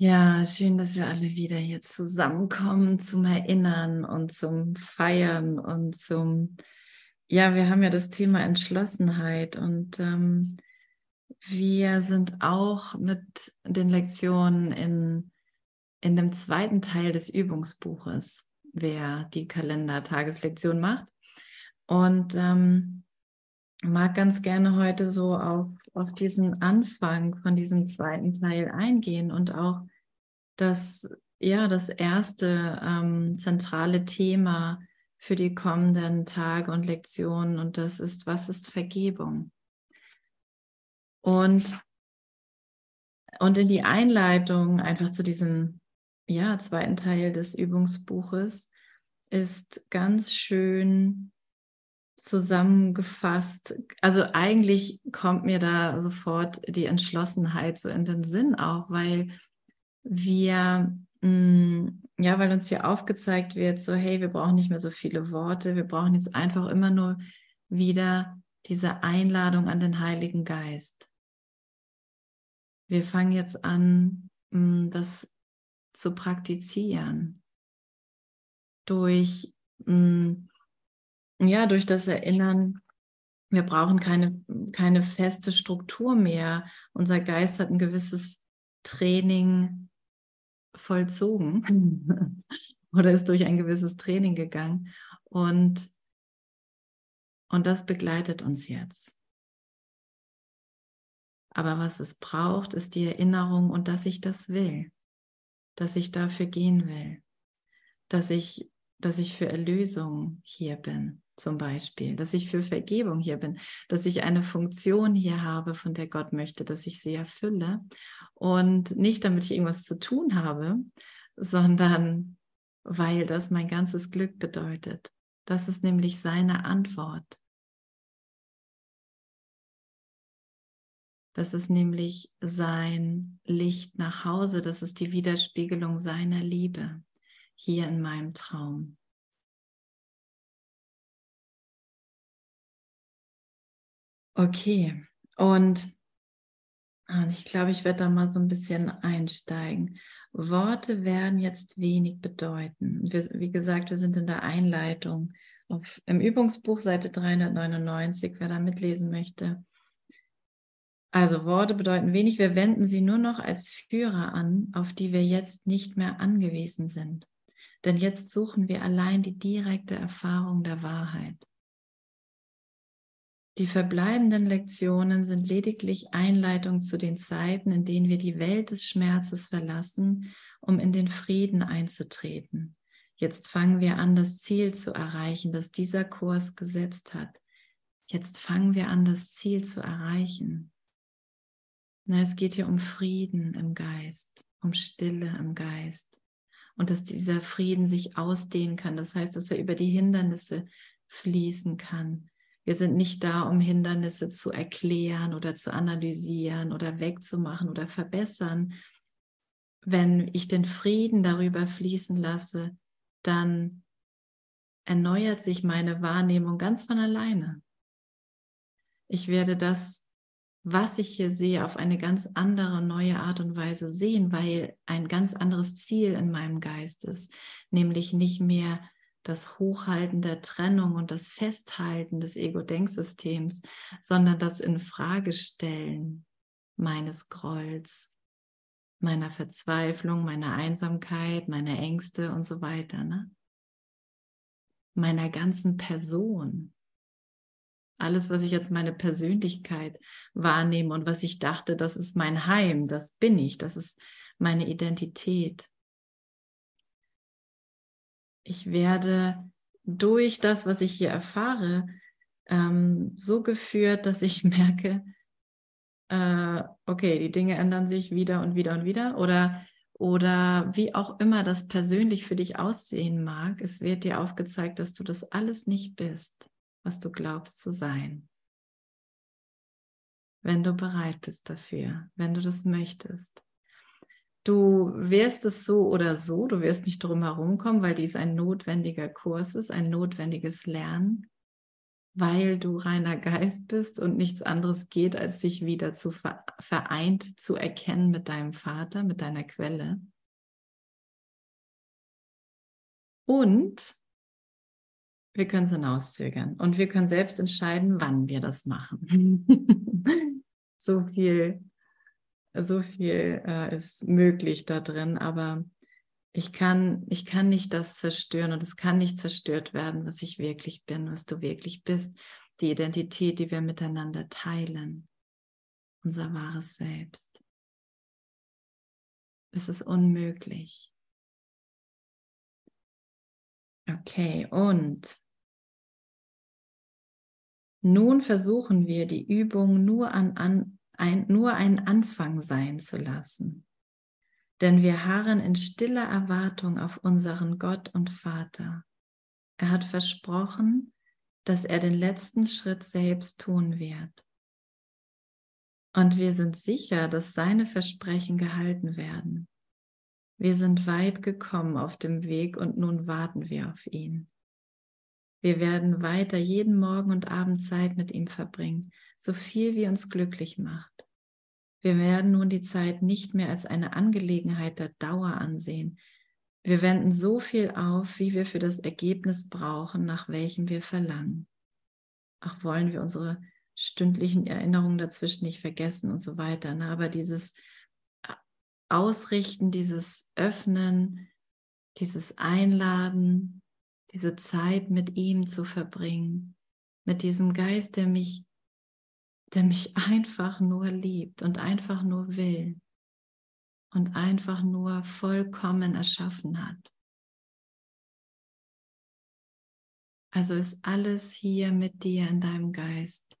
Ja, schön, dass wir alle wieder hier zusammenkommen zum Erinnern und zum Feiern und zum, ja, wir haben ja das Thema Entschlossenheit und ähm, wir sind auch mit den Lektionen in, in dem zweiten Teil des Übungsbuches, wer die Kalender-Tageslektion macht. Und ähm, mag ganz gerne heute so auf, auf diesen Anfang von diesem zweiten Teil eingehen und auch das, ja, das erste ähm, zentrale Thema für die kommenden Tage und Lektionen und das ist, was ist Vergebung? Und, und in die Einleitung einfach zu diesem ja, zweiten Teil des Übungsbuches ist ganz schön zusammengefasst, also eigentlich kommt mir da sofort die Entschlossenheit so in den Sinn auch, weil wir, mh, mm, ja, weil uns hier aufgezeigt wird, so hey, wir brauchen nicht mehr so viele Worte, wir brauchen jetzt einfach immer nur wieder diese Einladung an den Heiligen Geist. Wir fangen jetzt an, mh, mm, das zu praktizieren durch mh, mm, ja, durch das Erinnern, wir brauchen keine, keine feste Struktur mehr. Unser Geist hat ein gewisses Training vollzogen oder ist durch ein gewisses Training gegangen. Und, und das begleitet uns jetzt. Aber was es braucht, ist die Erinnerung und dass ich das will, dass ich dafür gehen will, dass ich, dass ich für Erlösung hier bin zum Beispiel, dass ich für Vergebung hier bin, dass ich eine Funktion hier habe, von der Gott möchte, dass ich sie erfülle. Und nicht damit ich irgendwas zu tun habe, sondern weil das mein ganzes Glück bedeutet. Das ist nämlich seine Antwort. Das ist nämlich sein Licht nach Hause. Das ist die Widerspiegelung seiner Liebe hier in meinem Traum. Okay, und ah, ich glaube, ich werde da mal so ein bisschen einsteigen. Worte werden jetzt wenig bedeuten. Wir, wie gesagt, wir sind in der Einleitung auf, im Übungsbuch Seite 399, wer da mitlesen möchte. Also Worte bedeuten wenig, wir wenden sie nur noch als Führer an, auf die wir jetzt nicht mehr angewiesen sind. Denn jetzt suchen wir allein die direkte Erfahrung der Wahrheit. Die verbleibenden Lektionen sind lediglich Einleitung zu den Zeiten, in denen wir die Welt des Schmerzes verlassen, um in den Frieden einzutreten. Jetzt fangen wir an, das Ziel zu erreichen, das dieser Kurs gesetzt hat. Jetzt fangen wir an, das Ziel zu erreichen. Na, es geht hier um Frieden im Geist, um Stille im Geist. Und dass dieser Frieden sich ausdehnen kann. Das heißt, dass er über die Hindernisse fließen kann, wir sind nicht da, um Hindernisse zu erklären oder zu analysieren oder wegzumachen oder verbessern. Wenn ich den Frieden darüber fließen lasse, dann erneuert sich meine Wahrnehmung ganz von alleine. Ich werde das, was ich hier sehe, auf eine ganz andere, neue Art und Weise sehen, weil ein ganz anderes Ziel in meinem Geist ist, nämlich nicht mehr das Hochhalten der Trennung und das Festhalten des Ego-Denksystems, sondern das Infragestellen meines Grolls, meiner Verzweiflung, meiner Einsamkeit, meiner Ängste und so weiter, ne? meiner ganzen Person. Alles, was ich als meine Persönlichkeit wahrnehme und was ich dachte, das ist mein Heim, das bin ich, das ist meine Identität ich werde durch das, was ich hier erfahre, ähm, so geführt, dass ich merke, äh, okay, die Dinge ändern sich wieder und wieder und wieder oder oder wie auch immer das persönlich für dich aussehen mag, es wird dir aufgezeigt, dass du das alles nicht bist, was du glaubst zu sein. Wenn du bereit bist dafür, wenn du das möchtest. Du wirst es so oder so, du wirst nicht drum herum kommen, weil dies ein notwendiger Kurs ist, ein notwendiges Lernen. weil du reiner Geist bist und nichts anderes geht, als sich wieder zu vereint zu erkennen mit deinem Vater, mit deiner Quelle. Und wir können es hinauszögern und wir können selbst entscheiden, wann wir das machen. so viel, so viel äh, ist möglich da drin, aber ich kann, ich kann nicht das zerstören und es kann nicht zerstört werden, was ich wirklich bin, was du wirklich bist, die Identität, die wir miteinander teilen, unser wahres Selbst. Es ist unmöglich. Okay, und nun versuchen wir die Übung nur, an, an, ein, nur einen Anfang sein zu lassen. Denn wir harren in stiller Erwartung auf unseren Gott und Vater. Er hat versprochen, dass er den letzten Schritt selbst tun wird. Und wir sind sicher, dass seine Versprechen gehalten werden. Wir sind weit gekommen auf dem Weg und nun warten wir auf ihn. Wir werden weiter jeden Morgen und Abend Zeit mit ihm verbringen, so viel wie uns glücklich macht. Wir werden nun die Zeit nicht mehr als eine Angelegenheit der Dauer ansehen. Wir wenden so viel auf, wie wir für das Ergebnis brauchen, nach welchem wir verlangen. Ach, wollen wir unsere stündlichen Erinnerungen dazwischen nicht vergessen und so weiter. Ne? Aber dieses Ausrichten, dieses Öffnen, dieses Einladen, diese Zeit mit ihm zu verbringen, mit diesem Geist, der mich, der mich einfach nur liebt und einfach nur will und einfach nur vollkommen erschaffen hat. Also ist alles hier mit dir in deinem Geist,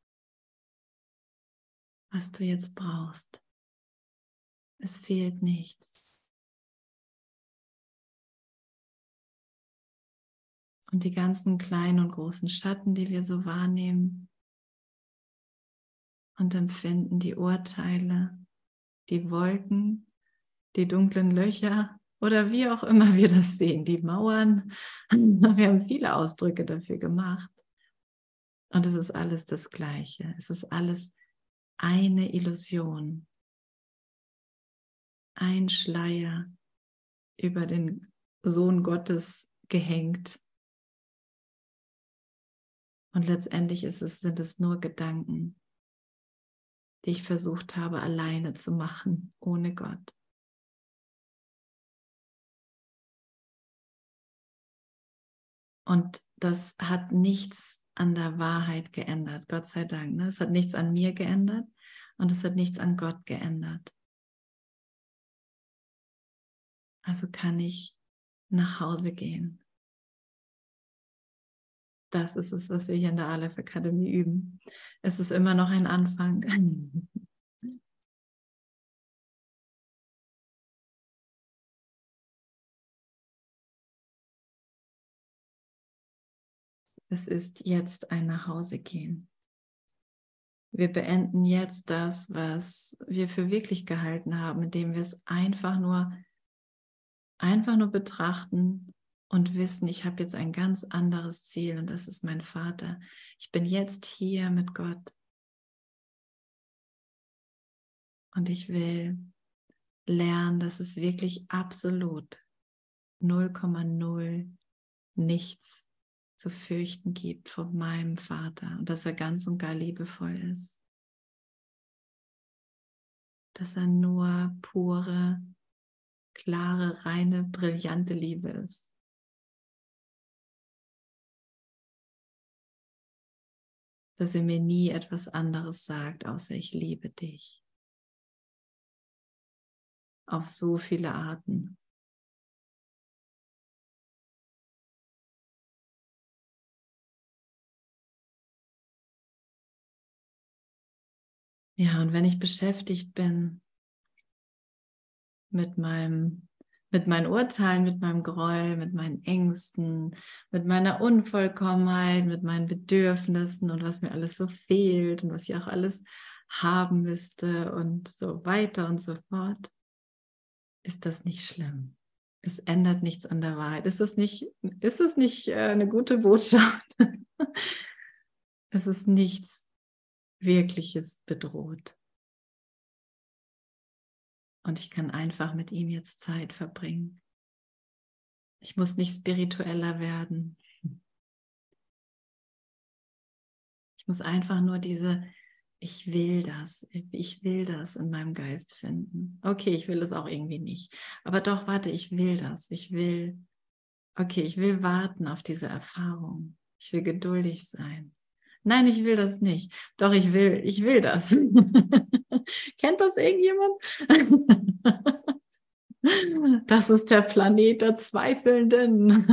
was du jetzt brauchst. Es fehlt nichts. Und die ganzen kleinen und großen Schatten, die wir so wahrnehmen und empfinden, die Urteile, die Wolken, die dunklen Löcher oder wie auch immer wir das sehen, die Mauern. Wir haben viele Ausdrücke dafür gemacht. Und es ist alles das Gleiche. Es ist alles eine Illusion ein Schleier über den Sohn Gottes gehängt. Und letztendlich es, sind es nur Gedanken, die ich versucht habe alleine zu machen, ohne Gott. Und das hat nichts an der Wahrheit geändert, Gott sei Dank. Ne? Es hat nichts an mir geändert und es hat nichts an Gott geändert. Also kann ich nach Hause gehen. Das ist es, was wir hier in der Aleph Akademie üben. Es ist immer noch ein Anfang. Es ist jetzt ein Nachhausegehen. Wir beenden jetzt das, was wir für wirklich gehalten haben, indem wir es einfach nur einfach nur betrachten und wissen, ich habe jetzt ein ganz anderes Ziel und das ist mein Vater. Ich bin jetzt hier mit Gott. Und ich will lernen, dass es wirklich absolut 0,0 nichts zu fürchten gibt von meinem Vater und dass er ganz und gar liebevoll ist. Dass er nur pure klare, reine, brillante Liebe ist. Dass er mir nie etwas anderes sagt, außer ich liebe dich. Auf so viele Arten. Ja, und wenn ich beschäftigt bin mit meinem, mit meinen Urteilen, mit meinem Groll, mit meinen Ängsten, mit meiner Unvollkommenheit, mit meinen Bedürfnissen und was mir alles so fehlt und was ich auch alles haben müsste und so weiter und so fort, ist das nicht schlimm. Es ändert nichts an der Wahrheit. Ist das nicht, ist das nicht äh, eine gute Botschaft? Es ist nichts Wirkliches bedroht. Und ich kann einfach mit ihm jetzt Zeit verbringen. Ich muss nicht spiritueller werden. Ich muss einfach nur diese, ich will das, ich will das in meinem Geist finden. Okay, ich will es auch irgendwie nicht. Aber doch, warte, ich will das. Ich will, okay, ich will warten auf diese Erfahrung. Ich will geduldig sein. Nein, ich will das nicht. Doch, ich will, ich will das. Kennt das irgendjemand? Das ist der Planet der Zweifelnden,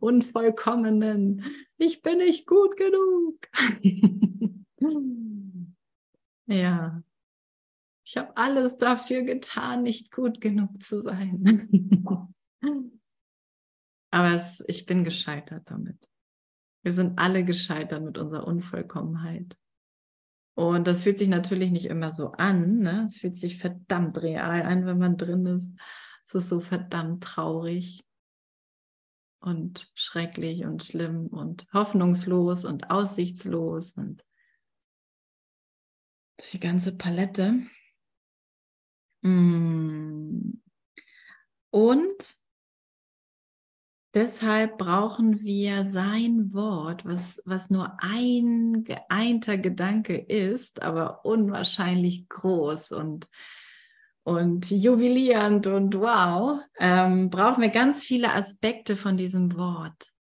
Unvollkommenen. Ich bin nicht gut genug. Ja, ich habe alles dafür getan, nicht gut genug zu sein. Aber es, ich bin gescheitert damit. Wir sind alle gescheitert mit unserer Unvollkommenheit. Und das fühlt sich natürlich nicht immer so an. Ne? Es fühlt sich verdammt real an, wenn man drin ist. Es ist so verdammt traurig und schrecklich und schlimm und hoffnungslos und aussichtslos und die ganze Palette. Mm. Und Deshalb brauchen wir sein Wort, was, was nur ein geeinter Gedanke ist, aber unwahrscheinlich groß und, und jubilierend und wow, ähm, brauchen wir ganz viele Aspekte von diesem Wort.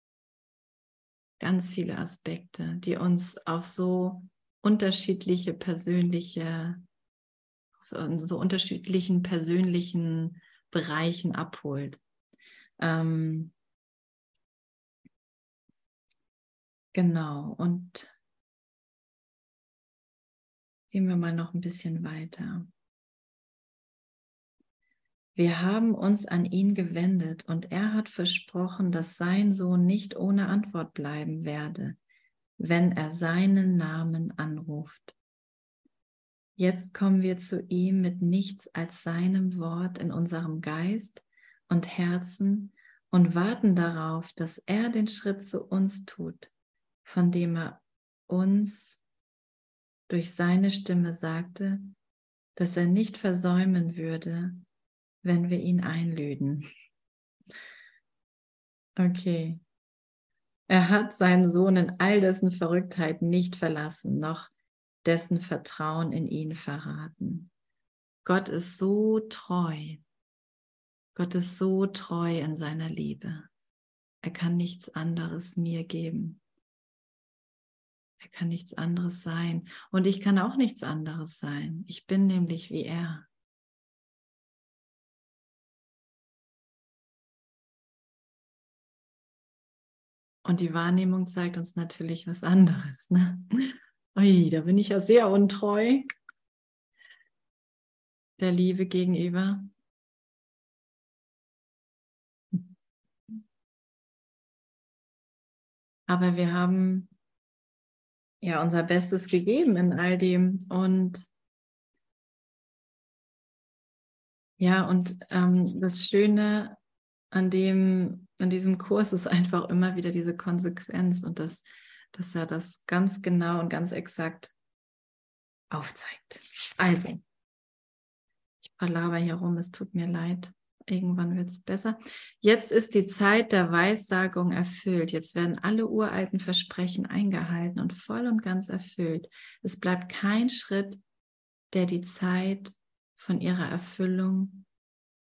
Ganz viele Aspekte, die uns auf so unterschiedliche persönliche, so unterschiedlichen persönlichen Bereichen abholt. Ähm, Genau, und gehen wir mal noch ein bisschen weiter. Wir haben uns an ihn gewendet und er hat versprochen, dass sein Sohn nicht ohne Antwort bleiben werde, wenn er seinen Namen anruft. Jetzt kommen wir zu ihm mit nichts als seinem Wort in unserem Geist und Herzen und warten darauf, dass er den Schritt zu uns tut von dem er uns durch seine Stimme sagte, dass er nicht versäumen würde, wenn wir ihn einlüden. Okay. Er hat seinen Sohn in all dessen Verrücktheit nicht verlassen, noch dessen Vertrauen in ihn verraten. Gott ist so treu. Gott ist so treu in seiner Liebe. Er kann nichts anderes mir geben. Er kann nichts anderes sein. Und ich kann auch nichts anderes sein. Ich bin nämlich wie er. Und die Wahrnehmung zeigt uns natürlich was anderes. Ne? Ui, da bin ich ja sehr untreu der Liebe gegenüber. Aber wir haben ja unser Bestes gegeben in all dem. Und ja, und ähm, das Schöne an dem, an diesem Kurs ist einfach immer wieder diese Konsequenz und das, dass er das ganz genau und ganz exakt aufzeigt. Also, ich palaver hier rum, es tut mir leid. Irgendwann wird es besser. Jetzt ist die Zeit der Weissagung erfüllt. Jetzt werden alle uralten Versprechen eingehalten und voll und ganz erfüllt. Es bleibt kein Schritt, der die Zeit von ihrer Erfüllung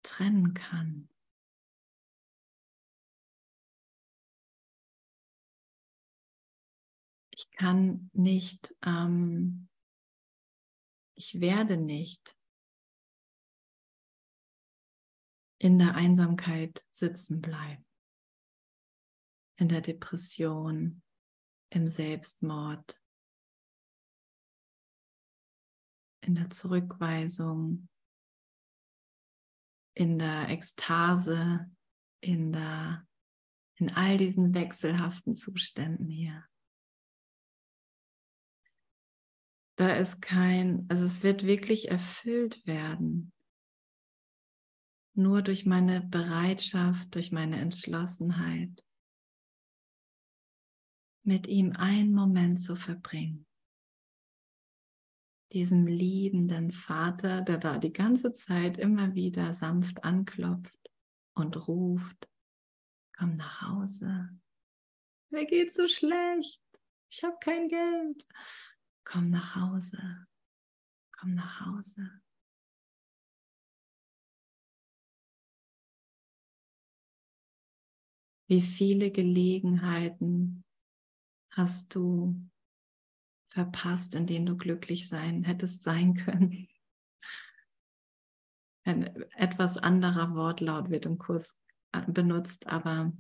trennen kann. Ich kann nicht, ähm, ich werde nicht in der Einsamkeit sitzen bleiben, in der Depression, im Selbstmord, in der Zurückweisung, in der Ekstase, in der in all diesen wechselhaften Zuständen hier. Da ist kein, also es wird wirklich erfüllt werden nur durch meine Bereitschaft, durch meine Entschlossenheit, mit ihm einen Moment zu verbringen. Diesem liebenden Vater, der da die ganze Zeit immer wieder sanft anklopft und ruft, komm nach Hause. Mir geht's so schlecht. Ich habe kein Geld. Komm nach Hause. Komm nach Hause. Wie viele Gelegenheiten hast du verpasst, in denen du glücklich sein hättest sein können? Ein etwas anderer Wortlaut wird im Kurs äh, benutzt, aber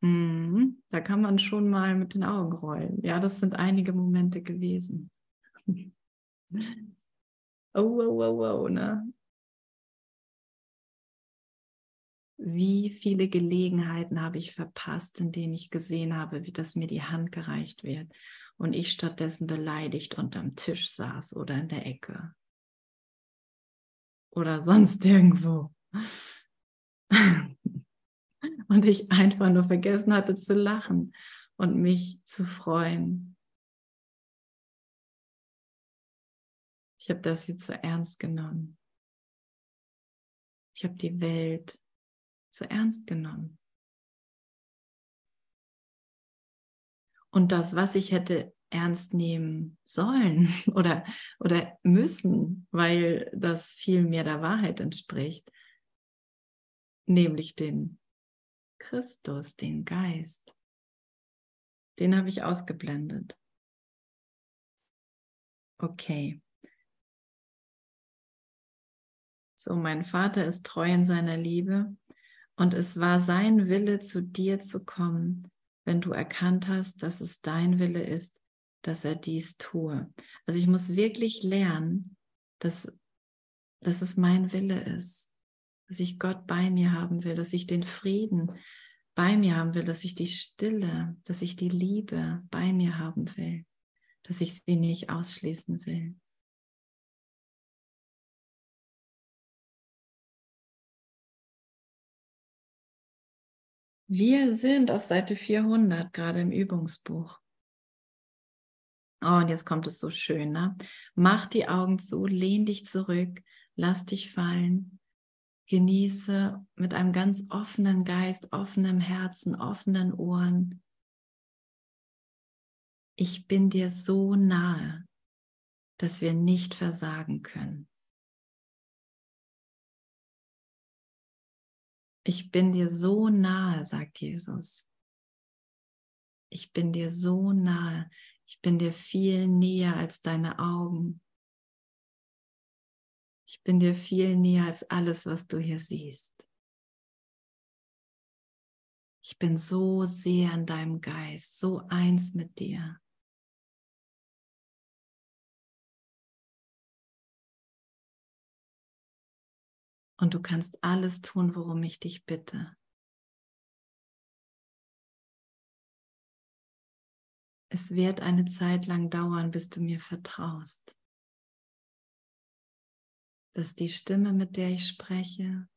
mh, da kann man schon mal mit den Augen rollen. Ja, das sind einige Momente gewesen. oh, oh, oh, oh, ne? Wie viele Gelegenheiten habe ich verpasst, in denen ich gesehen habe, wie das mir die Hand gereicht wird und ich stattdessen beleidigt unterm Tisch saß oder in der Ecke oder sonst irgendwo. und ich einfach nur vergessen hatte zu lachen und mich zu freuen. Ich habe das hier zu ernst genommen. Ich habe die Welt zu ernst genommen. Und das, was ich hätte ernst nehmen sollen oder, oder müssen, weil das viel mehr der Wahrheit entspricht, nämlich den Christus, den Geist, den habe ich ausgeblendet. Okay. So, mein Vater ist treu in seiner Liebe und es war sein Wille, zu dir zu kommen, wenn du erkannt hast, dass es dein Wille ist, dass er dies tue. Also ich muss wirklich lernen, dass, dass es mein Wille ist, dass ich Gott bei mir haben will, dass ich den Frieden bei mir haben will, dass ich die Stille, dass ich die Liebe bei mir haben will, dass ich sie nicht ausschließen will. Wir sind auf Seite 400 gerade im Übungsbuch. Oh, und jetzt kommt es so schön, ne? Mach die Augen zu, lehn dich zurück, lass dich fallen, genieße mit einem ganz offenen Geist, offenem Herzen, offenen Ohren. Ich bin dir so nahe, dass wir nicht versagen können. Ich bin dir so nahe, sagt Jesus. Ich bin dir so nahe. Ich bin dir viel näher als deine Augen. Ich bin dir viel näher als alles, was du hier siehst. Ich bin so sehr in deinem Geist, so eins mit dir. Und du kannst alles tun, worum ich dich bitte. Es wird eine Zeit lang dauern, bis du mir vertraust, dass die Stimme, mit der ich spreche,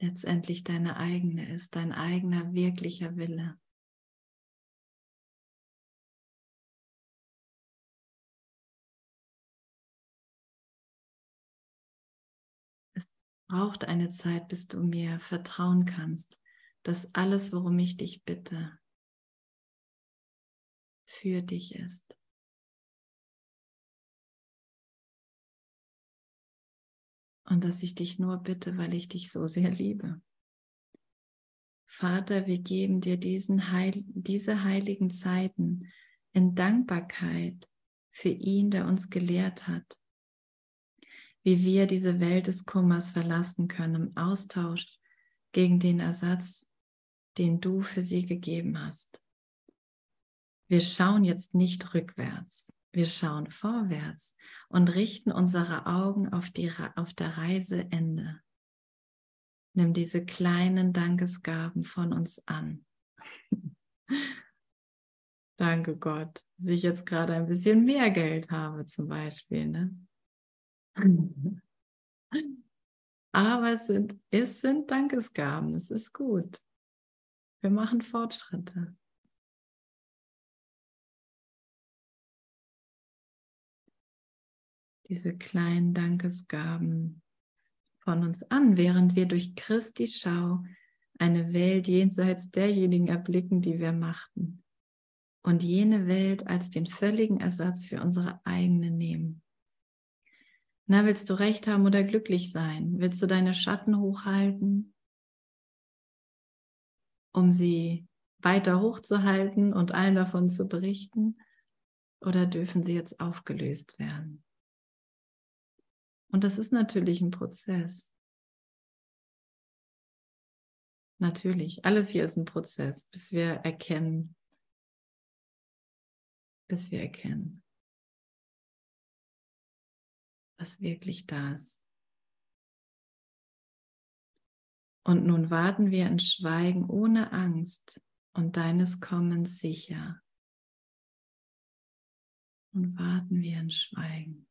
letztendlich deine eigene ist, dein eigener wirklicher Wille. Braucht eine Zeit, bis du mir vertrauen kannst, dass alles, worum ich dich bitte, für dich ist. Und dass ich dich nur bitte, weil ich dich so sehr liebe. Vater, wir geben dir diesen Heil diese heiligen Zeiten in Dankbarkeit für ihn, der uns gelehrt hat, wie wir diese Welt des Kummers verlassen können im Austausch gegen den Ersatz, den du für sie gegeben hast. Wir schauen jetzt nicht rückwärts, wir schauen vorwärts und richten unsere Augen auf, die, auf der Reiseende. Nimm diese kleinen Dankesgaben von uns an. Danke Gott, dass ich jetzt gerade ein bisschen mehr Geld habe zum Beispiel. Ne? Aber es sind, es sind Dankesgaben, es ist gut. Wir machen Fortschritte. Diese kleinen Dankesgaben von uns an, während wir durch Christi Schau eine Welt jenseits derjenigen erblicken, die wir machten. Und jene Welt als den völligen Ersatz für unsere eigene nehmen. Na, willst du recht haben oder glücklich sein? Willst du deine Schatten hochhalten, um sie weiter hochzuhalten und allen davon zu berichten? Oder dürfen sie jetzt aufgelöst werden? Und das ist natürlich ein Prozess. Natürlich, alles hier ist ein Prozess, bis wir erkennen, bis wir erkennen, was wirklich da ist. Und nun warten wir in Schweigen ohne Angst und deines Kommens sicher. Und warten wir in Schweigen.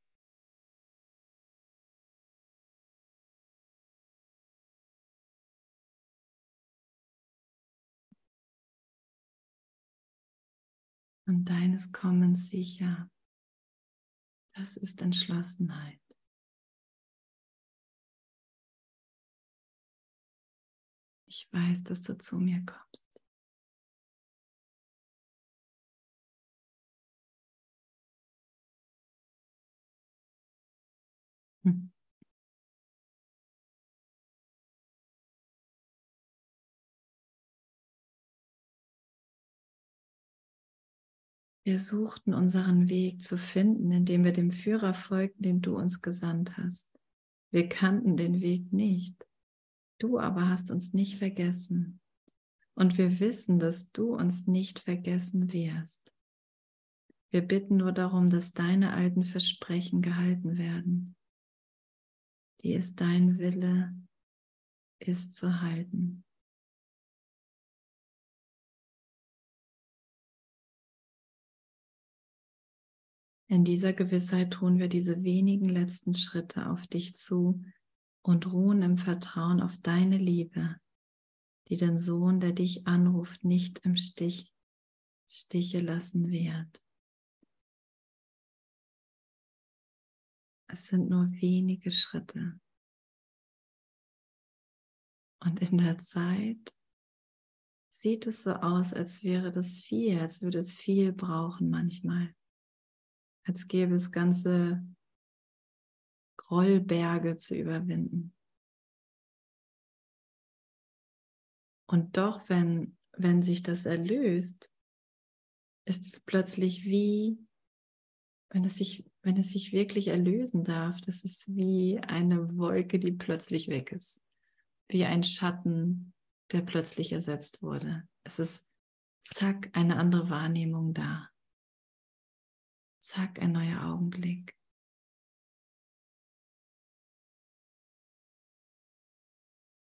und deines Kommens sicher. Das ist Entschlossenheit. Ich weiß, dass du zu mir kommst. Hm. Wir suchten unseren Weg zu finden, indem wir dem Führer folgten, den du uns gesandt hast. Wir kannten den Weg nicht. Du aber hast uns nicht vergessen. Und wir wissen, dass du uns nicht vergessen wirst. Wir bitten nur darum, dass deine alten Versprechen gehalten werden, die es dein Wille ist zu halten. In dieser Gewissheit tun wir diese wenigen letzten Schritte auf dich zu und ruhen im Vertrauen auf deine Liebe, die den Sohn, der dich anruft, nicht im Stich, Stiche lassen wird. Es sind nur wenige Schritte. Und in der Zeit sieht es so aus, als wäre das viel, als würde es viel brauchen manchmal als gäbe es ganze Grollberge zu überwinden. Und doch, wenn, wenn sich das erlöst, ist es plötzlich wie, wenn es, sich, wenn es sich wirklich erlösen darf, das ist wie eine Wolke, die plötzlich weg ist. Wie ein Schatten, der plötzlich ersetzt wurde. Es ist zack, eine andere Wahrnehmung da. Zack, ein neuer Augenblick.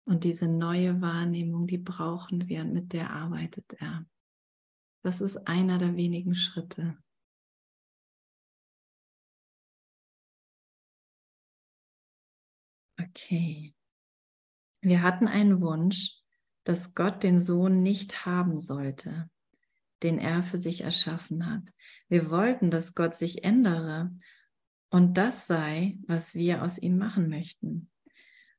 Und diese neue Wahrnehmung, die brauchen wir und mit der arbeitet er. Das ist einer der wenigen Schritte. Okay. Wir hatten einen Wunsch, dass Gott den Sohn nicht haben sollte den er für sich erschaffen hat. Wir wollten, dass Gott sich ändere und das sei, was wir aus ihm machen möchten.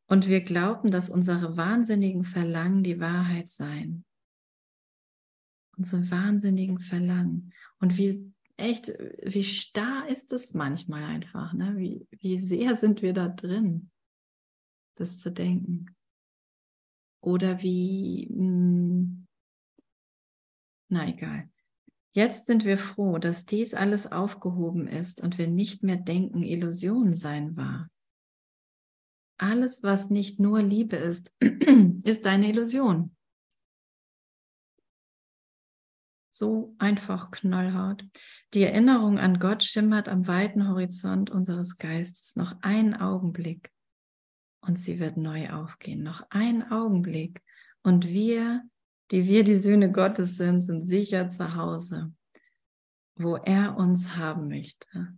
Und wir glaubten, dass unsere wahnsinnigen Verlangen die Wahrheit seien. Unsere wahnsinnigen Verlangen. Und wie echt, wie starr ist es manchmal einfach, ne? Wie, wie sehr sind wir da drin, das zu denken. Oder wie, mh, hm, na egal. Jetzt sind wir froh, dass dies alles aufgehoben ist und wir nicht mehr denken, Illusion sein war. Alles, was nicht nur Liebe ist, ist eine Illusion. So einfach knallhart. Die Erinnerung an Gott schimmert am weiten Horizont unseres Geistes noch einen Augenblick und sie wird neu aufgehen. Noch einen Augenblick und wir die wir die Söhne Gottes sind, sind sicher zu Hause, wo er uns haben möchte.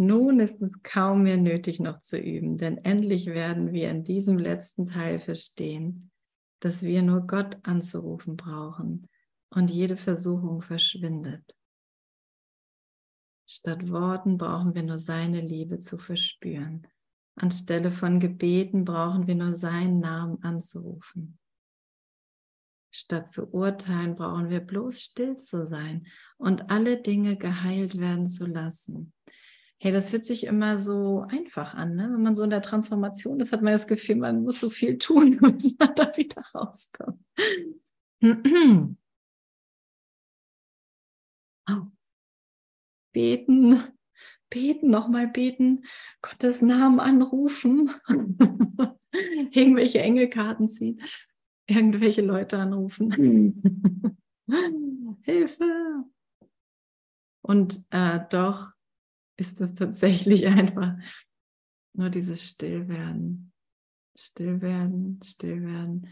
Nun ist es kaum mehr nötig noch zu üben, denn endlich werden wir in diesem letzten Teil verstehen, dass wir nur Gott anzurufen brauchen und jede Versuchung verschwindet. Statt Worten brauchen wir nur seine Liebe zu verspüren. Anstelle von Gebeten brauchen wir nur seinen Namen anzurufen. Statt zu urteilen brauchen wir bloß still zu sein und alle Dinge geheilt werden zu lassen. Hey, das fühlt sich immer so einfach an, ne? Wenn man so in der Transformation ist, hat man das Gefühl, man muss so viel tun, und man da wieder rauskommt. oh. Beten, beten, nochmal beten, Gottes Namen anrufen, irgendwelche Engelkarten ziehen, irgendwelche Leute anrufen. Hilfe! Und äh, doch ist es tatsächlich einfach nur dieses Stillwerden, Stillwerden, Stillwerden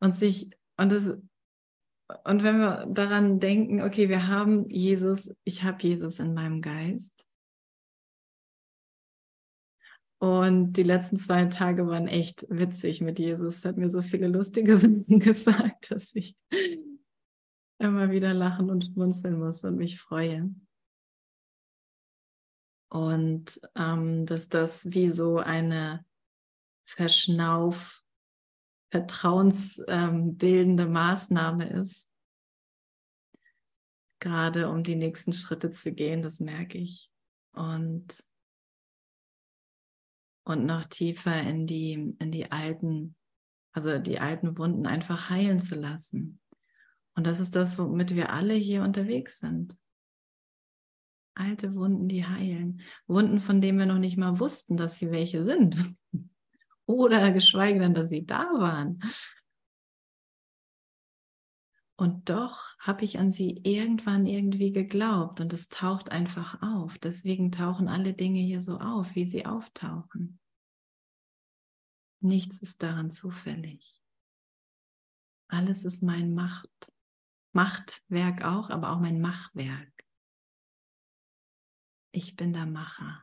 und sich und das und wenn wir daran denken, okay, wir haben Jesus, ich habe Jesus in meinem Geist. Und die letzten zwei Tage waren echt witzig mit Jesus. Er hat mir so viele lustige Sachen gesagt, dass ich immer wieder lachen und schmunzeln muss und mich freue. Und ähm, dass das wie so eine Verschnauf, vertrauensbildende ähm, Maßnahme ist, gerade um die nächsten Schritte zu gehen, das merke ich. Und, und noch tiefer in die, in die alten, also die alten Wunden einfach heilen zu lassen. Und das ist das, womit wir alle hier unterwegs sind. Alte Wunden, die heilen. Wunden, von denen wir noch nicht mal wussten, dass sie welche sind. Oder geschweige denn, dass sie da waren. Und doch habe ich an sie irgendwann irgendwie geglaubt und es taucht einfach auf. Deswegen tauchen alle Dinge hier so auf, wie sie auftauchen. Nichts ist daran zufällig. Alles ist mein Macht. Machtwerk auch, aber auch mein Machwerk. Ich bin der Macher,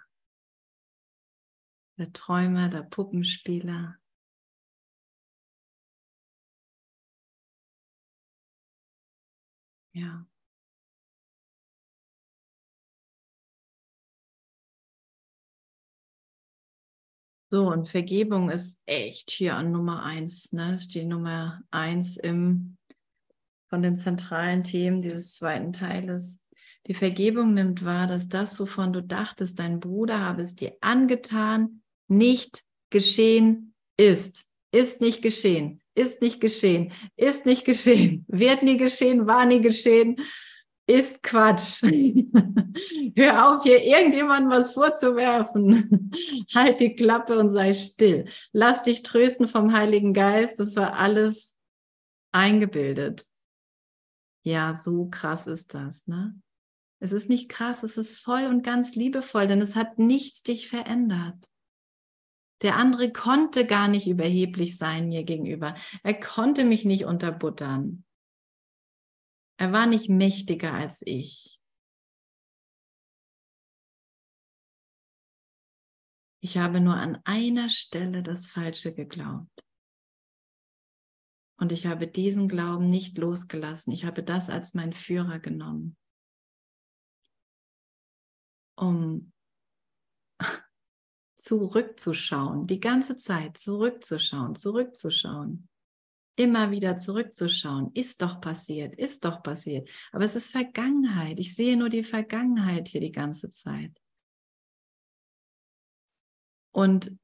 der Träumer, der Puppenspieler. Ja. So, und Vergebung ist echt hier an Nummer eins, ne? Ist die Nummer eins im, von den zentralen Themen dieses zweiten Teiles. Die Vergebung nimmt wahr, dass das, wovon du dachtest, dein Bruder habe es dir angetan, nicht geschehen ist. Ist nicht geschehen, ist nicht geschehen, ist nicht geschehen, wird nie geschehen, war nie geschehen, ist Quatsch. Hör auf, hier irgendjemandem was vorzuwerfen. halt die Klappe und sei still. Lass dich trösten vom Heiligen Geist. Das war alles eingebildet. Ja, so krass ist das, ne? Es ist nicht krass, es ist voll und ganz liebevoll, denn es hat nichts dich verändert. Der andere konnte gar nicht überheblich sein mir gegenüber. Er konnte mich nicht unterbuttern. Er war nicht mächtiger als ich. Ich habe nur an einer Stelle das Falsche geglaubt. Und ich habe diesen Glauben nicht losgelassen. Ich habe das als mein Führer genommen um zurückzuschauen, die ganze Zeit zurückzuschauen, zurückzuschauen, immer wieder zurückzuschauen. Ist doch passiert, ist doch passiert. Aber es ist Vergangenheit. Ich sehe nur die Vergangenheit hier die ganze Zeit. Und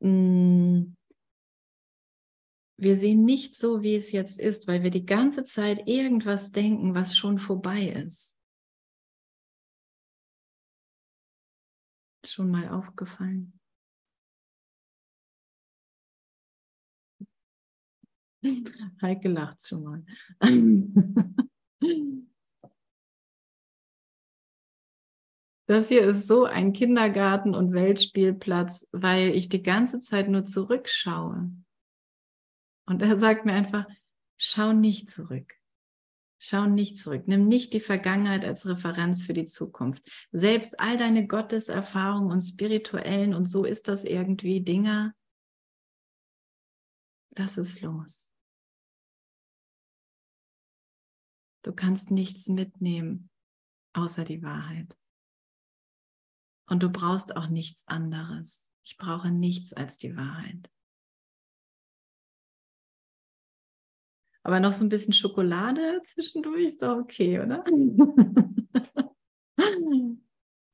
mh, mm, wir sehen nicht so, wie es jetzt ist, weil wir die ganze Zeit irgendwas denken, was schon vorbei ist. Schon mal aufgefallen? Heike lacht schon mal. Das hier ist so ein Kindergarten- und Weltspielplatz, weil ich die ganze Zeit nur zurückschaue. Und er sagt mir einfach, schau nicht zurück. Schau nicht zurück. Nimm nicht die Vergangenheit als Referenz für die Zukunft. Selbst all deine Gotteserfahrungen und spirituellen und so ist das irgendwie Dinger. Lass es los. Du kannst nichts mitnehmen außer die Wahrheit. Und du brauchst auch nichts anderes. Ich brauche nichts als die Wahrheit. Aber noch so ein bisschen Schokolade zwischendurch ist doch okay, oder?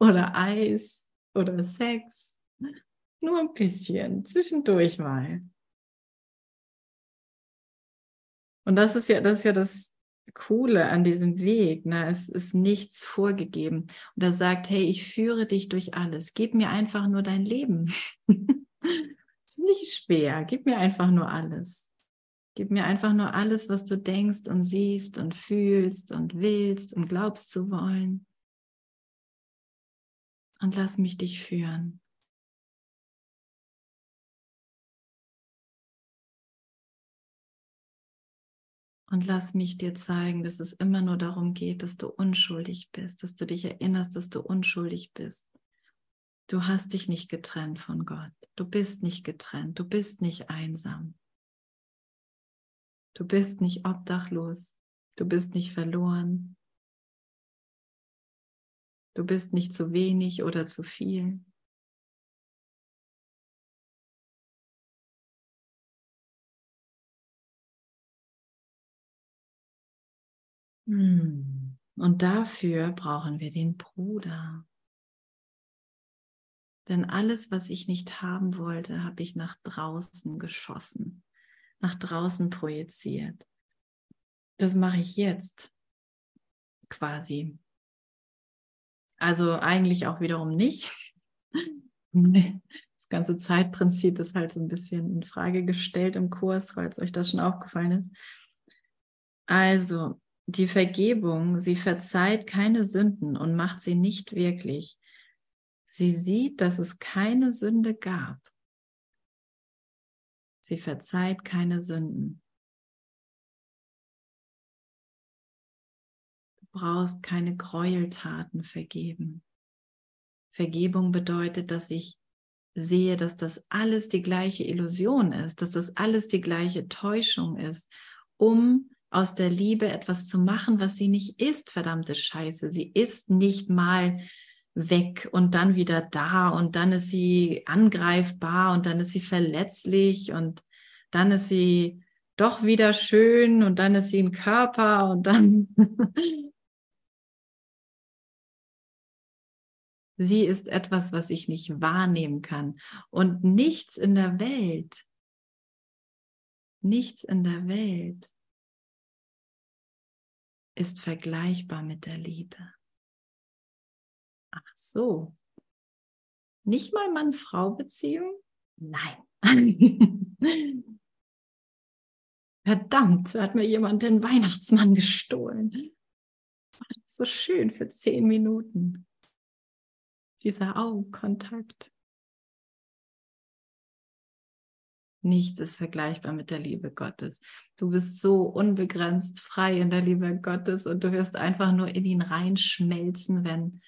oder Eis oder Sex. Nur ein bisschen, zwischendurch mal. Und das ist ja, das ist ja das Coole an diesem Weg. Ne? Es ist nichts vorgegeben. Und er sagt, hey, ich führe dich durch alles. Gib mir einfach nur dein Leben. ist nicht schwer. Gib mir einfach nur alles. Gib mir einfach nur alles, was du denkst und siehst und fühlst und willst und glaubst zu wollen. Und lass mich dich führen. Und lass mich dir zeigen, dass es immer nur darum geht, dass du unschuldig bist, dass du dich erinnerst, dass du unschuldig bist. Du hast dich nicht getrennt von Gott. Du bist nicht getrennt. Du bist nicht einsam. Du bist nicht obdachlos. Du bist nicht verloren. Du bist nicht zu wenig oder zu viel. Hm. Und dafür brauchen wir den Bruder. Denn alles, was ich nicht haben wollte, habe ich nach draußen geschossen nach draußen projiziert. Das mache ich jetzt quasi. Also eigentlich auch wiederum nicht. Das ganze Zeitprinzip ist halt so ein bisschen in Frage gestellt im Kurs, falls euch das schon aufgefallen ist. Also, die Vergebung, sie verzeiht keine Sünden und macht sie nicht wirklich. Sie sieht, dass es keine Sünde gab. Sie verzeiht keine Sünden. Du brauchst keine Gräueltaten vergeben. Vergebung bedeutet, dass ich sehe, dass das alles die gleiche Illusion ist, dass das alles die gleiche Täuschung ist, um aus der Liebe etwas zu machen, was sie nicht ist, verdammte Scheiße. Sie ist nicht mal weg und dann wieder da und dann ist sie angreifbar und dann ist sie verletzlich und dann ist sie doch wieder schön und dann ist sie ein Körper und dann sie ist etwas, was ich nicht wahrnehmen kann und nichts in der Welt, nichts in der Welt ist vergleichbar mit der Liebe. Ach so. Nicht mal Mann-Frau-Beziehung? Nein. Verdammt, hat mir jemand den Weihnachtsmann gestohlen. Das war so schön für zehn Minuten. Dieser Augenkontakt. Nichts ist vergleichbar mit der Liebe Gottes. Du bist so unbegrenzt frei in der Liebe Gottes und du wirst einfach nur in ihn reinschmelzen, wenn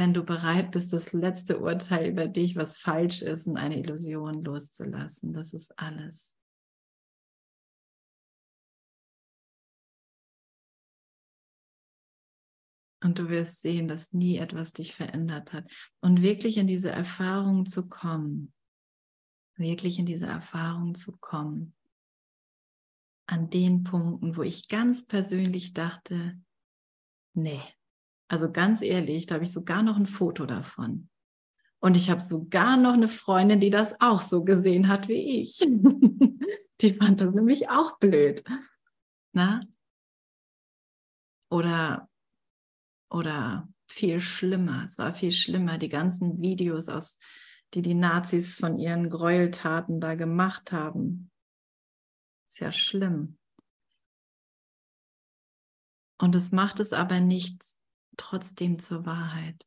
wenn du bereit bist, das letzte Urteil über dich, was falsch ist, und eine Illusion loszulassen. Das ist alles. Und du wirst sehen, dass nie etwas dich verändert hat. Und wirklich in diese Erfahrung zu kommen, wirklich in diese Erfahrung zu kommen, an den Punkten, wo ich ganz persönlich dachte, nee, also ganz ehrlich, da habe ich sogar noch ein Foto davon. Und ich habe sogar noch eine Freundin, die das auch so gesehen hat wie ich. die fand das nämlich auch blöd. Na? Oder, oder viel schlimmer. Es war viel schlimmer. Die ganzen Videos, aus, die die Nazis von ihren Gräueltaten da gemacht haben. Ist ja schlimm. Und es macht es aber nichts trotzdem zur Wahrheit.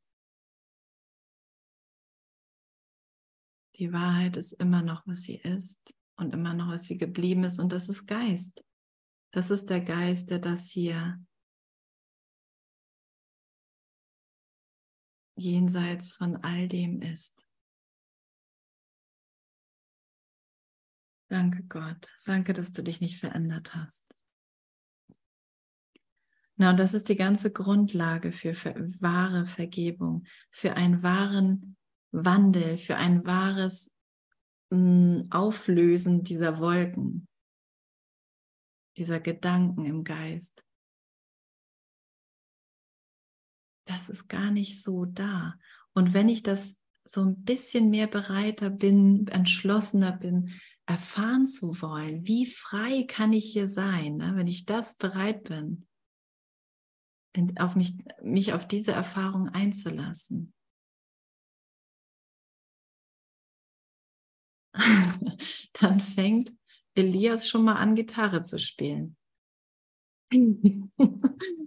Die Wahrheit ist immer noch, was sie ist und immer noch, was sie geblieben ist. Und das ist Geist. Das ist der Geist, der das hier jenseits von all dem ist. Danke Gott. Danke, dass du dich nicht verändert hast. Na, und das ist die ganze Grundlage für, für wahre Vergebung, für einen wahren Wandel, für ein wahres mh, hm, Auflösen dieser Wolken, dieser Gedanken im Geist. Das ist gar nicht so da. Und wenn ich das so ein bisschen mehr bereiter bin, entschlossener bin, erfahren zu wollen, wie frei kann ich hier sein, ne? wenn ich das bereit bin, auf mich, mich auf diese Erfahrung einzulassen. Dann fängt Elias schon mal an, Gitarre zu spielen.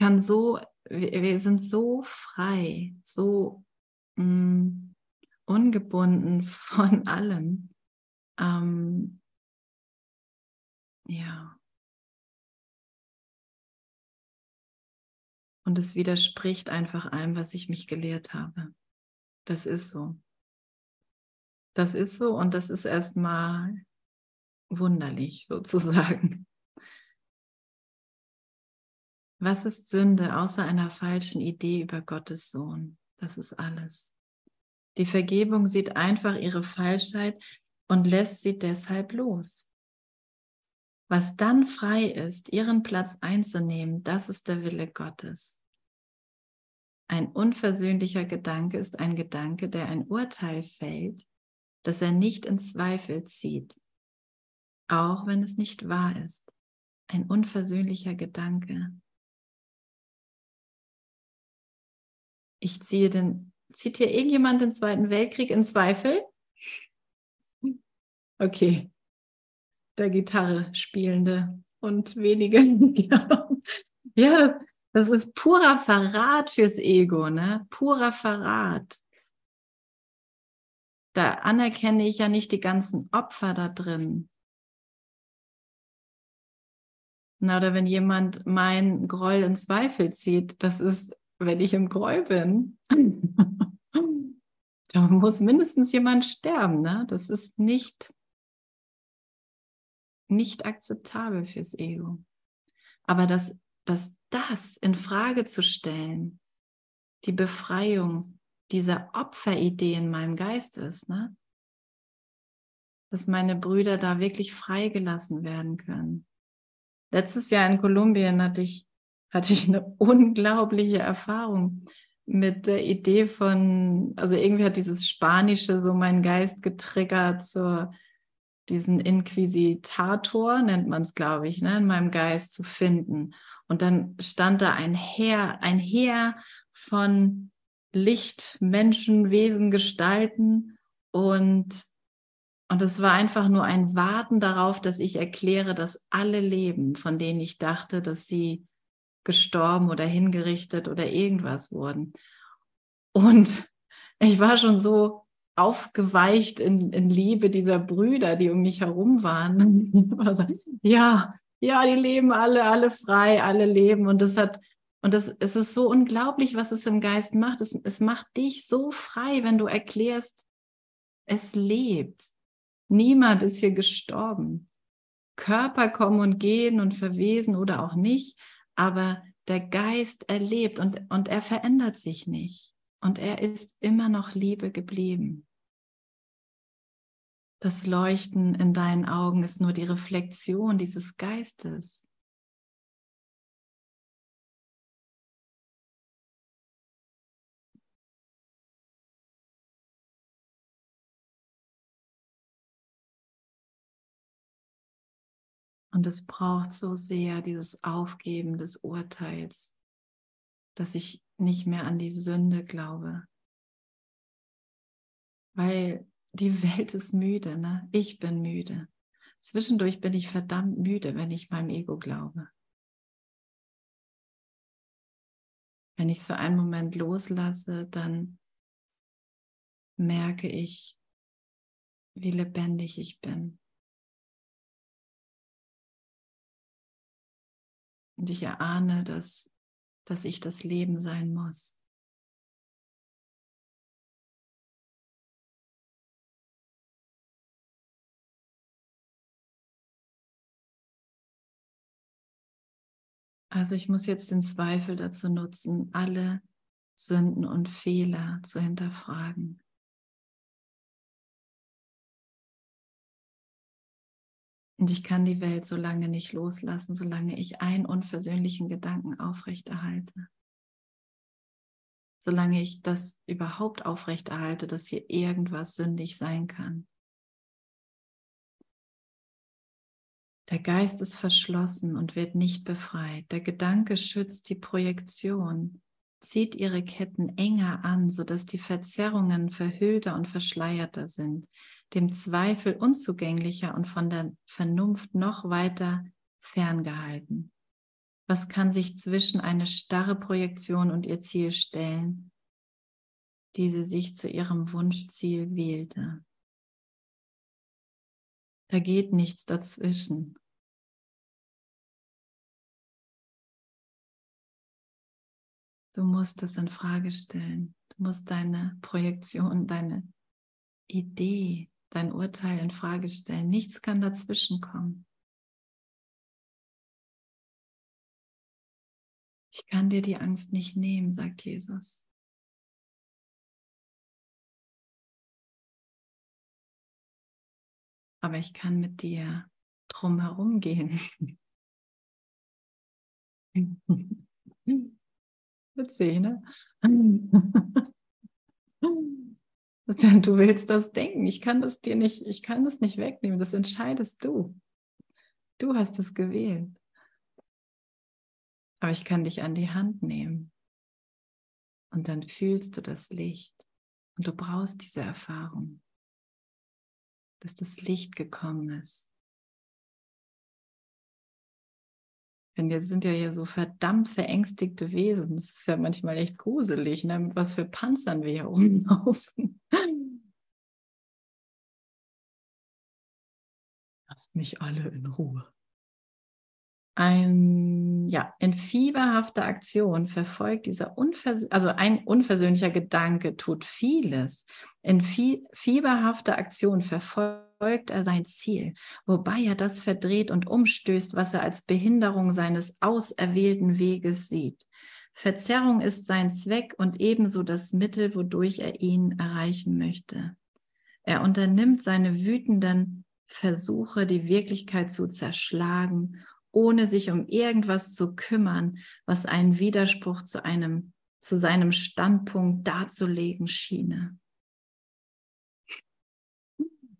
kann so, wir, sind so frei, so mh, mm, ungebunden von allem. Ähm, ja. Und es widerspricht einfach allem, was ich mich gelehrt habe. Das ist so. Das ist so und das ist erstmal wunderlich sozusagen. Was ist Sünde außer einer falschen Idee über Gottes Sohn? Das ist alles. Die Vergebung sieht einfach ihre Falschheit und lässt sie deshalb los. Was dann frei ist, ihren Platz einzunehmen, das ist der Wille Gottes. Ein unversöhnlicher Gedanke ist ein Gedanke, der ein Urteil fällt, das er nicht in Zweifel zieht, auch wenn es nicht wahr ist. Ein unversöhnlicher Gedanke. Ich ziehe den, zieht hier irgendjemand den Zweiten Weltkrieg in Zweifel? Okay, der Gitarre spielende und wenige. ja, das ist purer Verrat fürs Ego, ne? Purer Verrat. Da anerkenne ich ja nicht die ganzen Opfer da drin. Na, oder wenn jemand mein Groll in Zweifel zieht, das ist, wenn ich im Groll bin. da muss mindestens jemand sterben, ne? Das ist nicht, nicht akzeptabel fürs Ego. Aber das, das das in Frage zu stellen, die Befreiung dieser Opferidee in meinem Geist ist, ne? dass meine Brüder da wirklich freigelassen werden können. Letztes Jahr in Kolumbien hatte ich, hatte ich eine unglaubliche Erfahrung mit der Idee von, also irgendwie hat dieses Spanische so meinen Geist getriggert zur diesen Inquisitator, nennt man es, glaube ich, ne, in meinem Geist zu finden. Und dann stand da ein Heer, ein Heer von Licht, Menschen, Wesen, Gestalten und und es war einfach nur ein Warten darauf, dass ich erkläre, dass alle Leben, von denen ich dachte, dass sie gestorben oder hingerichtet oder irgendwas wurden. Und ich war schon so aufgeweicht in, in Liebe dieser Brüder, die um mich herum waren. ja, ja, die leben alle, alle frei, alle leben. Und das hat, und das, es ist so unglaublich, was es im Geist macht. Es, es macht dich so frei, wenn du erklärst, es lebt. Niemand ist hier gestorben. Körper kommen und gehen und verwesen oder auch nicht, aber der Geist erlebt und, und er verändert sich nicht. Und er ist immer noch Liebe geblieben. Das Leuchten in deinen Augen ist nur die Reflexion dieses Geistes. Und es braucht so sehr dieses Aufgeben des Urteils, dass ich nicht mehr an die Sünde glaube. Weil die Welt ist müde, ne? Ich bin müde. Zwischendurch bin ich verdammt müde, wenn ich meinem Ego glaube. Wenn ich so einen Moment loslasse, dann merke ich, wie lebendig ich bin. Und ich erahne, dass, dass ich das Leben sein muss. Also ich muss jetzt den Zweifel dazu nutzen, alle Sünden und Fehler zu hinterfragen. Und ich kann die Welt so lange nicht loslassen, solange ich einen unversöhnlichen Gedanken aufrechterhalte. Solange ich das überhaupt aufrechterhalte, dass hier irgendwas sündig sein kann. Der Geist ist verschlossen und wird nicht befreit. Der Gedanke schützt die Projektion, zieht ihre Ketten enger an, sodass die Verzerrungen verhüllter und verschleierter sind, dem Zweifel unzugänglicher und von der Vernunft noch weiter ferngehalten. Was kann sich zwischen eine starre Projektion und ihr Ziel stellen, die sie sich zu ihrem Wunschziel wählte? Da geht nichts dazwischen. Du musst es in Frage stellen. Du musst deine Projektion, deine Idee, dein Urteil in Frage stellen. Nichts kann dazwischen kommen. Ich kann dir die Angst nicht nehmen, sagt Jesus. aber ich kann mit dir drum herum gehen. Witzig, ne? Du willst das denken. Ich kann das dir nicht, ich kann das nicht wegnehmen. Das entscheidest du. Du hast es gewählt. Aber ich kann dich an die Hand nehmen. Und dann fühlst du das Licht. Und du brauchst diese Erfahrung dass das Licht gekommen ist. Wir sind ja hier so verdammt verängstigte Wesen. Das ist ja manchmal echt gruselig, ne? mit was für Panzern wir hier rumlaufen. Lasst mich alle in Ruhe. Ein, ja, in fieberhafter Aktion verfolgt dieser unvers also ein unversöhnlicher Gedanke tut vieles. In fieberhafter Aktion verfolgt er sein Ziel, wobei er das verdreht und umstößt, was er als Behinderung seines auserwählten Weges sieht. Verzerrung ist sein Zweck und ebenso das Mittel, wodurch er ihn erreichen möchte. Er unternimmt seine wütenden Versuche, die Wirklichkeit zu zerschlagen ohne sich um irgendwas zu kümmern, was einen Widerspruch zu einem, zu seinem Standpunkt darzulegen schiene.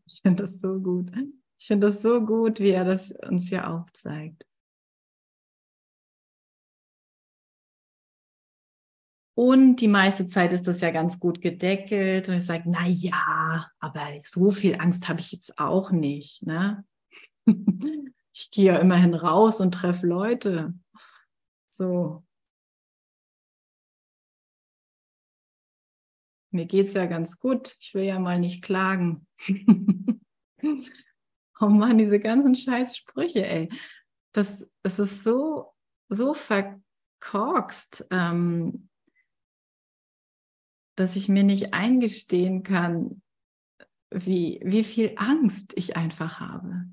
Ich finde das so gut. Ich finde das so gut, wie er das uns hier aufzeigt. Und die meiste Zeit ist das ja ganz gut gedeckelt. Und ich sage, na ja, aber so viel Angst habe ich jetzt auch nicht. Ne? ich gehe ja immerhin raus und treffe Leute. So. Mir geht es ja ganz gut. Ich will ja mal nicht klagen. oh Mann, diese ganzen scheiß Sprüche, ey. Das, das ist so, so verkorkst, ähm, dass ich mir nicht eingestehen kann, wie, wie viel Angst ich einfach habe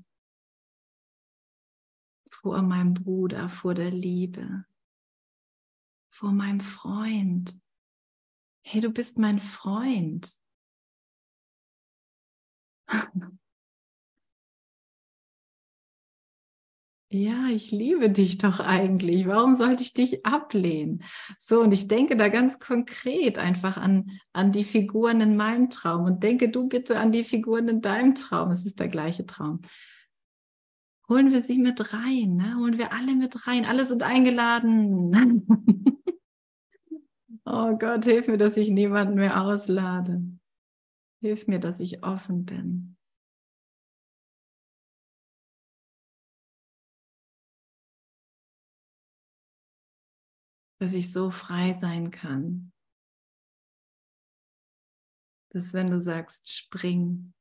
vor meinem Bruder, vor der Liebe, vor meinem Freund. Hey, du bist mein Freund. Ja, ich liebe dich doch eigentlich. Warum sollte ich dich ablehnen? So, und ich denke da ganz konkret einfach an, an die Figuren in meinem Traum und denke du bitte an die Figuren in deinem Traum. Es ist der gleiche Traum holen wir sie mit rein, ne? holen wir alle mit rein, alle sind eingeladen. oh Gott, hilf mir, dass ich niemanden mehr auslade. Hilf mir, dass ich offen bin. Dass ich so frei sein kann. Dass wenn du sagst, spring,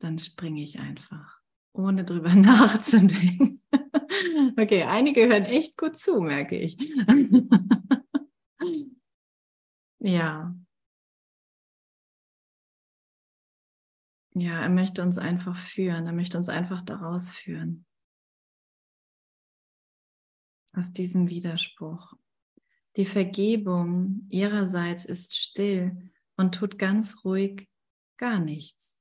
dann springe ich einfach ohne drüber nachzudenken. okay, einige hören echt gut zu, merke ich. ja. Ja, er möchte uns einfach führen. Er möchte uns einfach daraus führen. Aus diesem Widerspruch. Die Vergebung ihrerseits ist still und tut ganz ruhig gar nichts.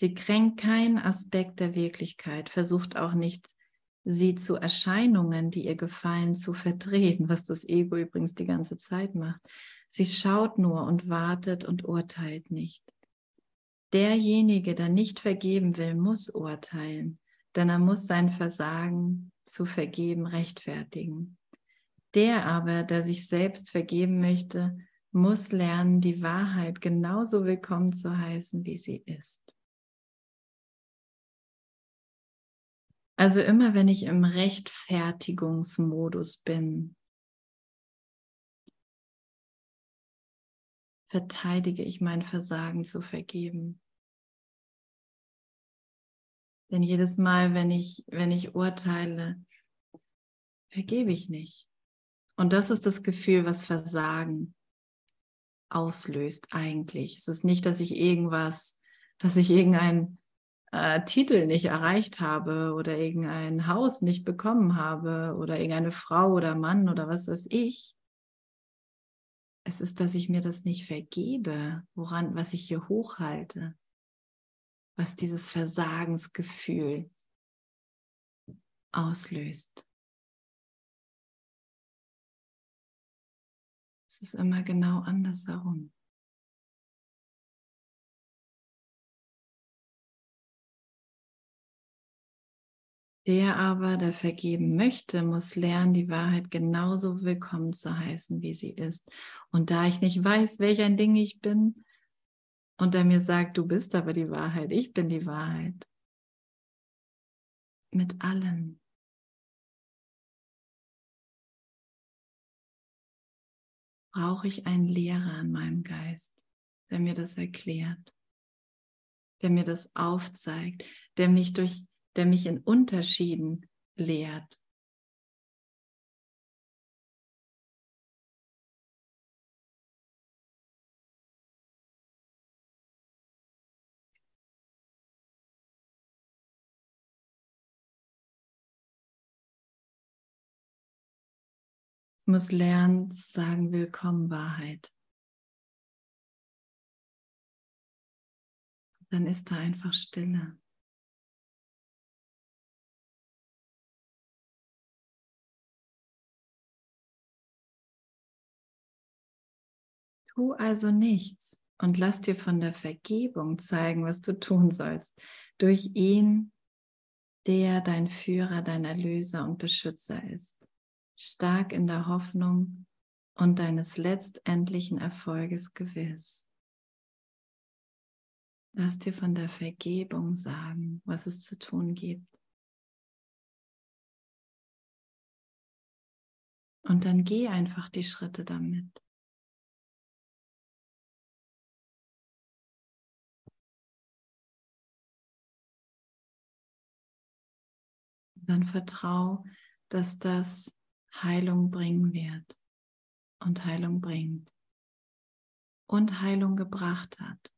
Sie kränkt keinen Aspekt der Wirklichkeit, versucht auch nicht, sie zu Erscheinungen, die ihr gefallen, zu verdrehen, was das Ego übrigens die ganze Zeit macht. Sie schaut nur und wartet und urteilt nicht. Derjenige, der nicht vergeben will, muss urteilen, denn er muss sein Versagen zu vergeben rechtfertigen. Der aber, der sich selbst vergeben möchte, muss lernen, die Wahrheit genauso willkommen zu heißen, wie sie ist. Also immer wenn ich im Rechtfertigungsmodus bin, verteidige ich mein Versagen zu vergeben. Denn jedes Mal, wenn ich, wenn ich urteile, vergebe ich nicht. Und das ist das Gefühl, was Versagen auslöst eigentlich. Es ist nicht, dass ich irgendwas, dass ich irgendeinen äh, Titel nicht erreicht habe oder irgendein Haus nicht bekommen habe oder irgendeine Frau oder Mann oder was weiß ich. Es ist, dass ich mir das nicht vergebe, woran, was ich hier hochhalte, was dieses Versagensgefühl auslöst. Es ist immer genau andersherum. Der aber, der vergeben möchte, muss lernen, die Wahrheit genauso willkommen zu heißen, wie sie ist. Und da ich nicht weiß, welch ein Ding ich bin, und er mir sagt, du bist aber die Wahrheit, ich bin die Wahrheit. Mit allem. brauche ich einen Lehrer in meinem Geist, der mir das erklärt, der mir das aufzeigt, der mich durch, der mich in Unterschieden lehrt. muss lernen zu sagen, willkommen Wahrheit. Dann ist da einfach Stille. Tu also nichts und lass dir von der Vergebung zeigen, was du tun sollst. Durch ihn, der dein Führer, dein Erlöser und Beschützer ist stark in der Hoffnung und deines letztendlichen Erfolges gewiss. Lass dir von der Vergebung sagen, was es zu tun gibt. Und dann geh einfach die Schritte damit. Dann vertrau, dass das Heilung bringen wird und Heilung bringt und Heilung gebracht hat.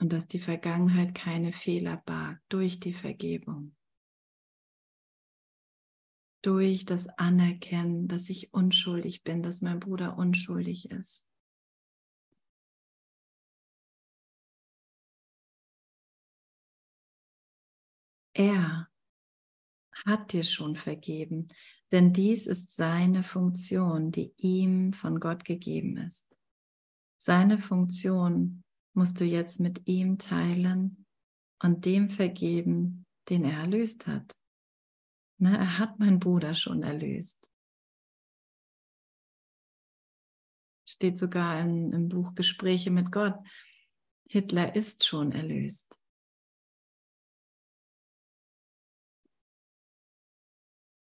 Und dass die Vergangenheit keine Fehler barg durch die Vergebung. Durch das Anerkennen, dass ich unschuldig bin, dass mein Bruder unschuldig ist. Er hat dir schon vergeben, denn dies ist seine Funktion, die ihm von Gott gegeben ist. Seine Funktion musst du jetzt mit ihm teilen und dem vergeben, den er erlöst hat. Na, er hat meinen Bruder schon erlöst. Steht sogar im, im Buch Gespräche mit Gott. Hitler ist schon erlöst.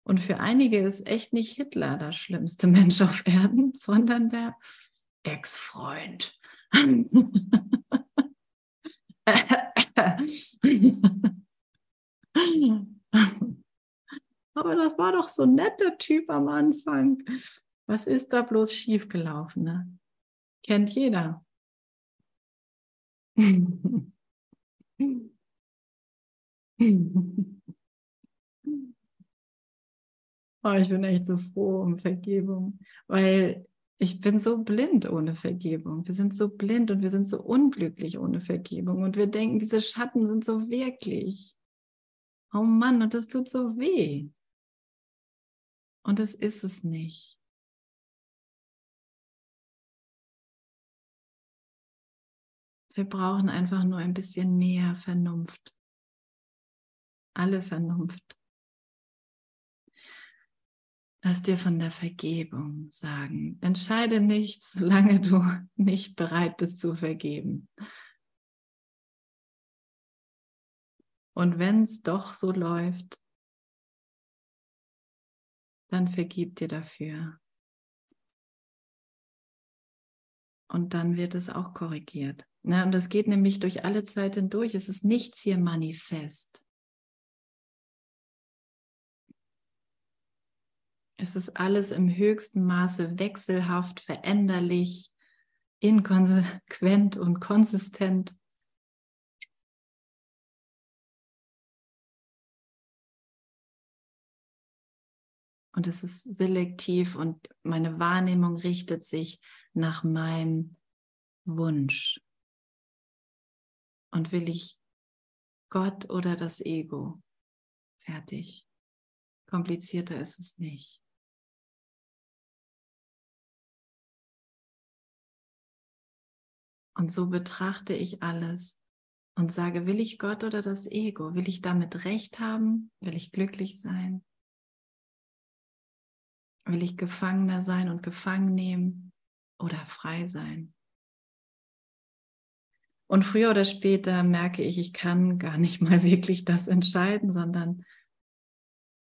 Und für einige ist echt nicht Hitler der schlimmste Mensch auf Erden, sondern der Ex-Freund. Aber das war doch so ein netter Typ am Anfang. Was ist da bloß schiefgelaufen? Ne? Kennt jeder. Oh, ich bin echt so froh um Vergebung, weil ich bin so blind ohne Vergebung. Wir sind so blind und wir sind so unglücklich ohne Vergebung. Und wir denken, diese Schatten sind so wirklich. Oh Mann, und das tut so weh. Und das ist es nicht. Wir brauchen einfach nur ein bisschen mehr Vernunft. Alle Vernunft. Lass dir von der Vergebung sagen. Entscheide nicht, solange du nicht bereit bist zu vergeben. Und wenn es doch so läuft, dann vergib dir dafür. Und dann wird es auch korrigiert. Na, und das geht nämlich durch alle Zeit hindurch. Es ist nichts hier manifest. Es ist alles im höchsten Maße wechselhaft, veränderlich, inkonsequent und konsistent. Und es ist selektiv und meine Wahrnehmung richtet sich nach meinem Wunsch. Und will ich Gott oder das Ego? Fertig. Komplizierter ist es nicht. Und so betrachte ich alles und sage, will ich Gott oder das Ego? Will ich damit recht haben? Will ich glücklich sein? Will ich Gefangener sein und gefangen nehmen oder frei sein? Und früher oder später merke ich, ich kann gar nicht mal wirklich das entscheiden, sondern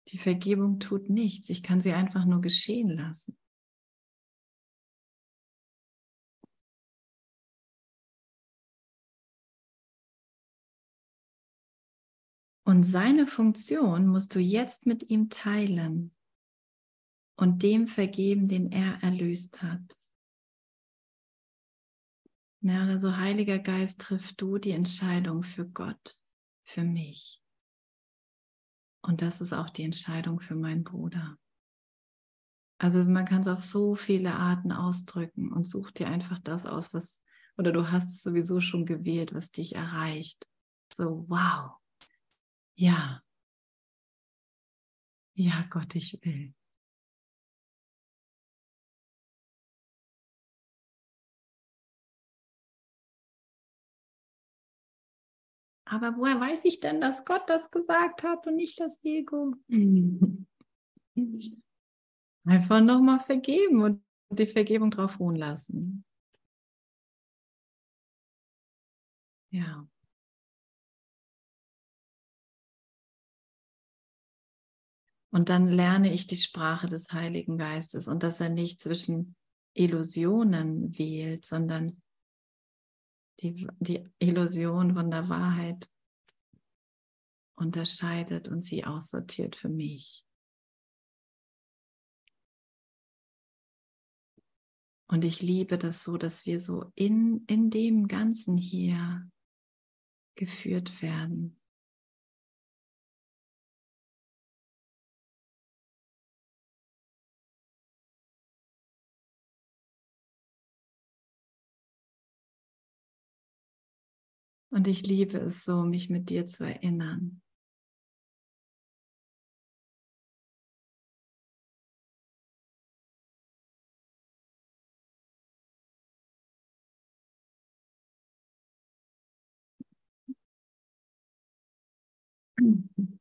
die Vergebung tut nichts. Ich kann sie einfach nur geschehen lassen. Und seine Funktion musst du jetzt mit ihm teilen und dem vergeben, den er erlöst hat. Ja, also Heiliger Geist, triff du die Entscheidung für Gott, für mich. Und das ist auch die Entscheidung für meinen Bruder. Also man kann es auf so viele Arten ausdrücken und such dir einfach das aus, was, oder du hast es sowieso schon gewählt, was dich erreicht. So, wow, ja. Ja, Gott, ich will. Aber woher weiß ich denn, dass Gott das gesagt hat und nicht das Ego? Einfach nochmal vergeben und die Vergebung drauf ruhen lassen. Ja. Und dann lerne ich die Sprache des Heiligen Geistes und dass er nicht zwischen Illusionen wählt, sondern die, die Illusion von der Wahrheit unterscheidet und sie aussortiert für mich. Und ich liebe das so, dass wir so in, in dem Ganzen hier geführt werden. Und ich liebe es so, mich mit dir zu erinnern.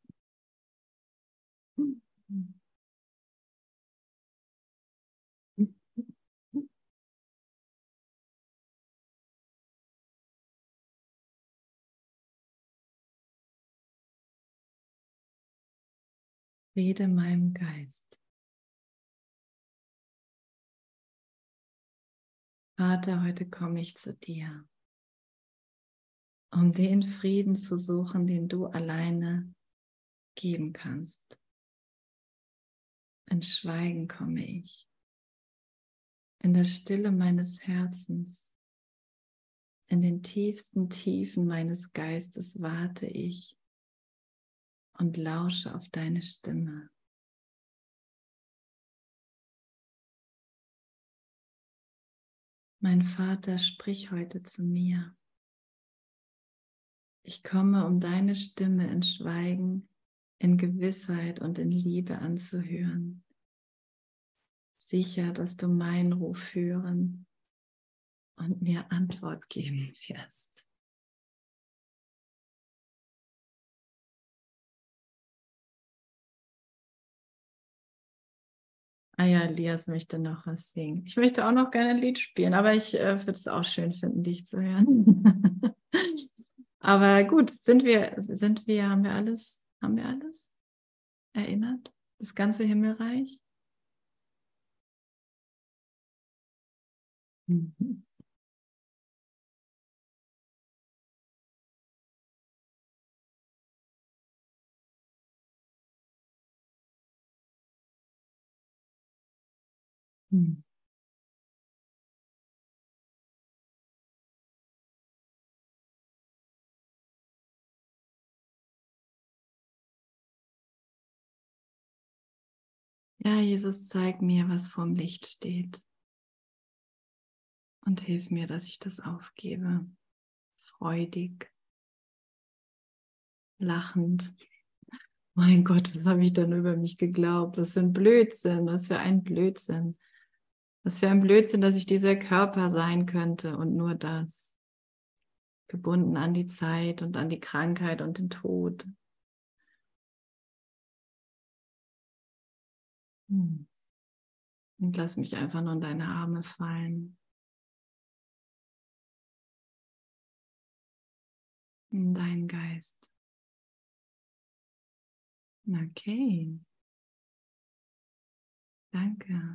Rede meinem Geist. Vater, heute komme ich zu dir, um den Frieden zu suchen, den du alleine geben kannst. In Schweigen komme ich. In der Stille meines Herzens, in den tiefsten Tiefen meines Geistes warte ich und lausche auf deine Stimme. Mein Vater, sprich heute zu mir. Ich komme, um deine Stimme in Schweigen, in Gewissheit und in Liebe anzuhören. Sicher, dass du meinen Ruf hören und mir Antwort geben wirst. Ah ja, Elias möchte noch was singen. Ich möchte auch noch gerne ein Lied spielen, aber ich äh, würde es auch schön finden, dich zu hören. aber gut, sind wir, sind wir, haben wir alles, haben wir alles erinnert? Das ganze Himmelreich? Mhm. Hm. Ja, Jesus, zeig mir, was vorm Licht steht. Und hilf mir, dass ich das aufgebe. Freudig, lachend. Mein Gott, was habe ich denn über mich geglaubt? Was für ein Blödsinn, was für ein Blödsinn. Was für ein Blödsinn, dass ich dieser Körper sein könnte und nur das. Gebunden an die Zeit und an die Krankheit und den Tod. Hm. Und lass mich einfach nur in deine Arme fallen. In deinen Geist. Okay. Danke.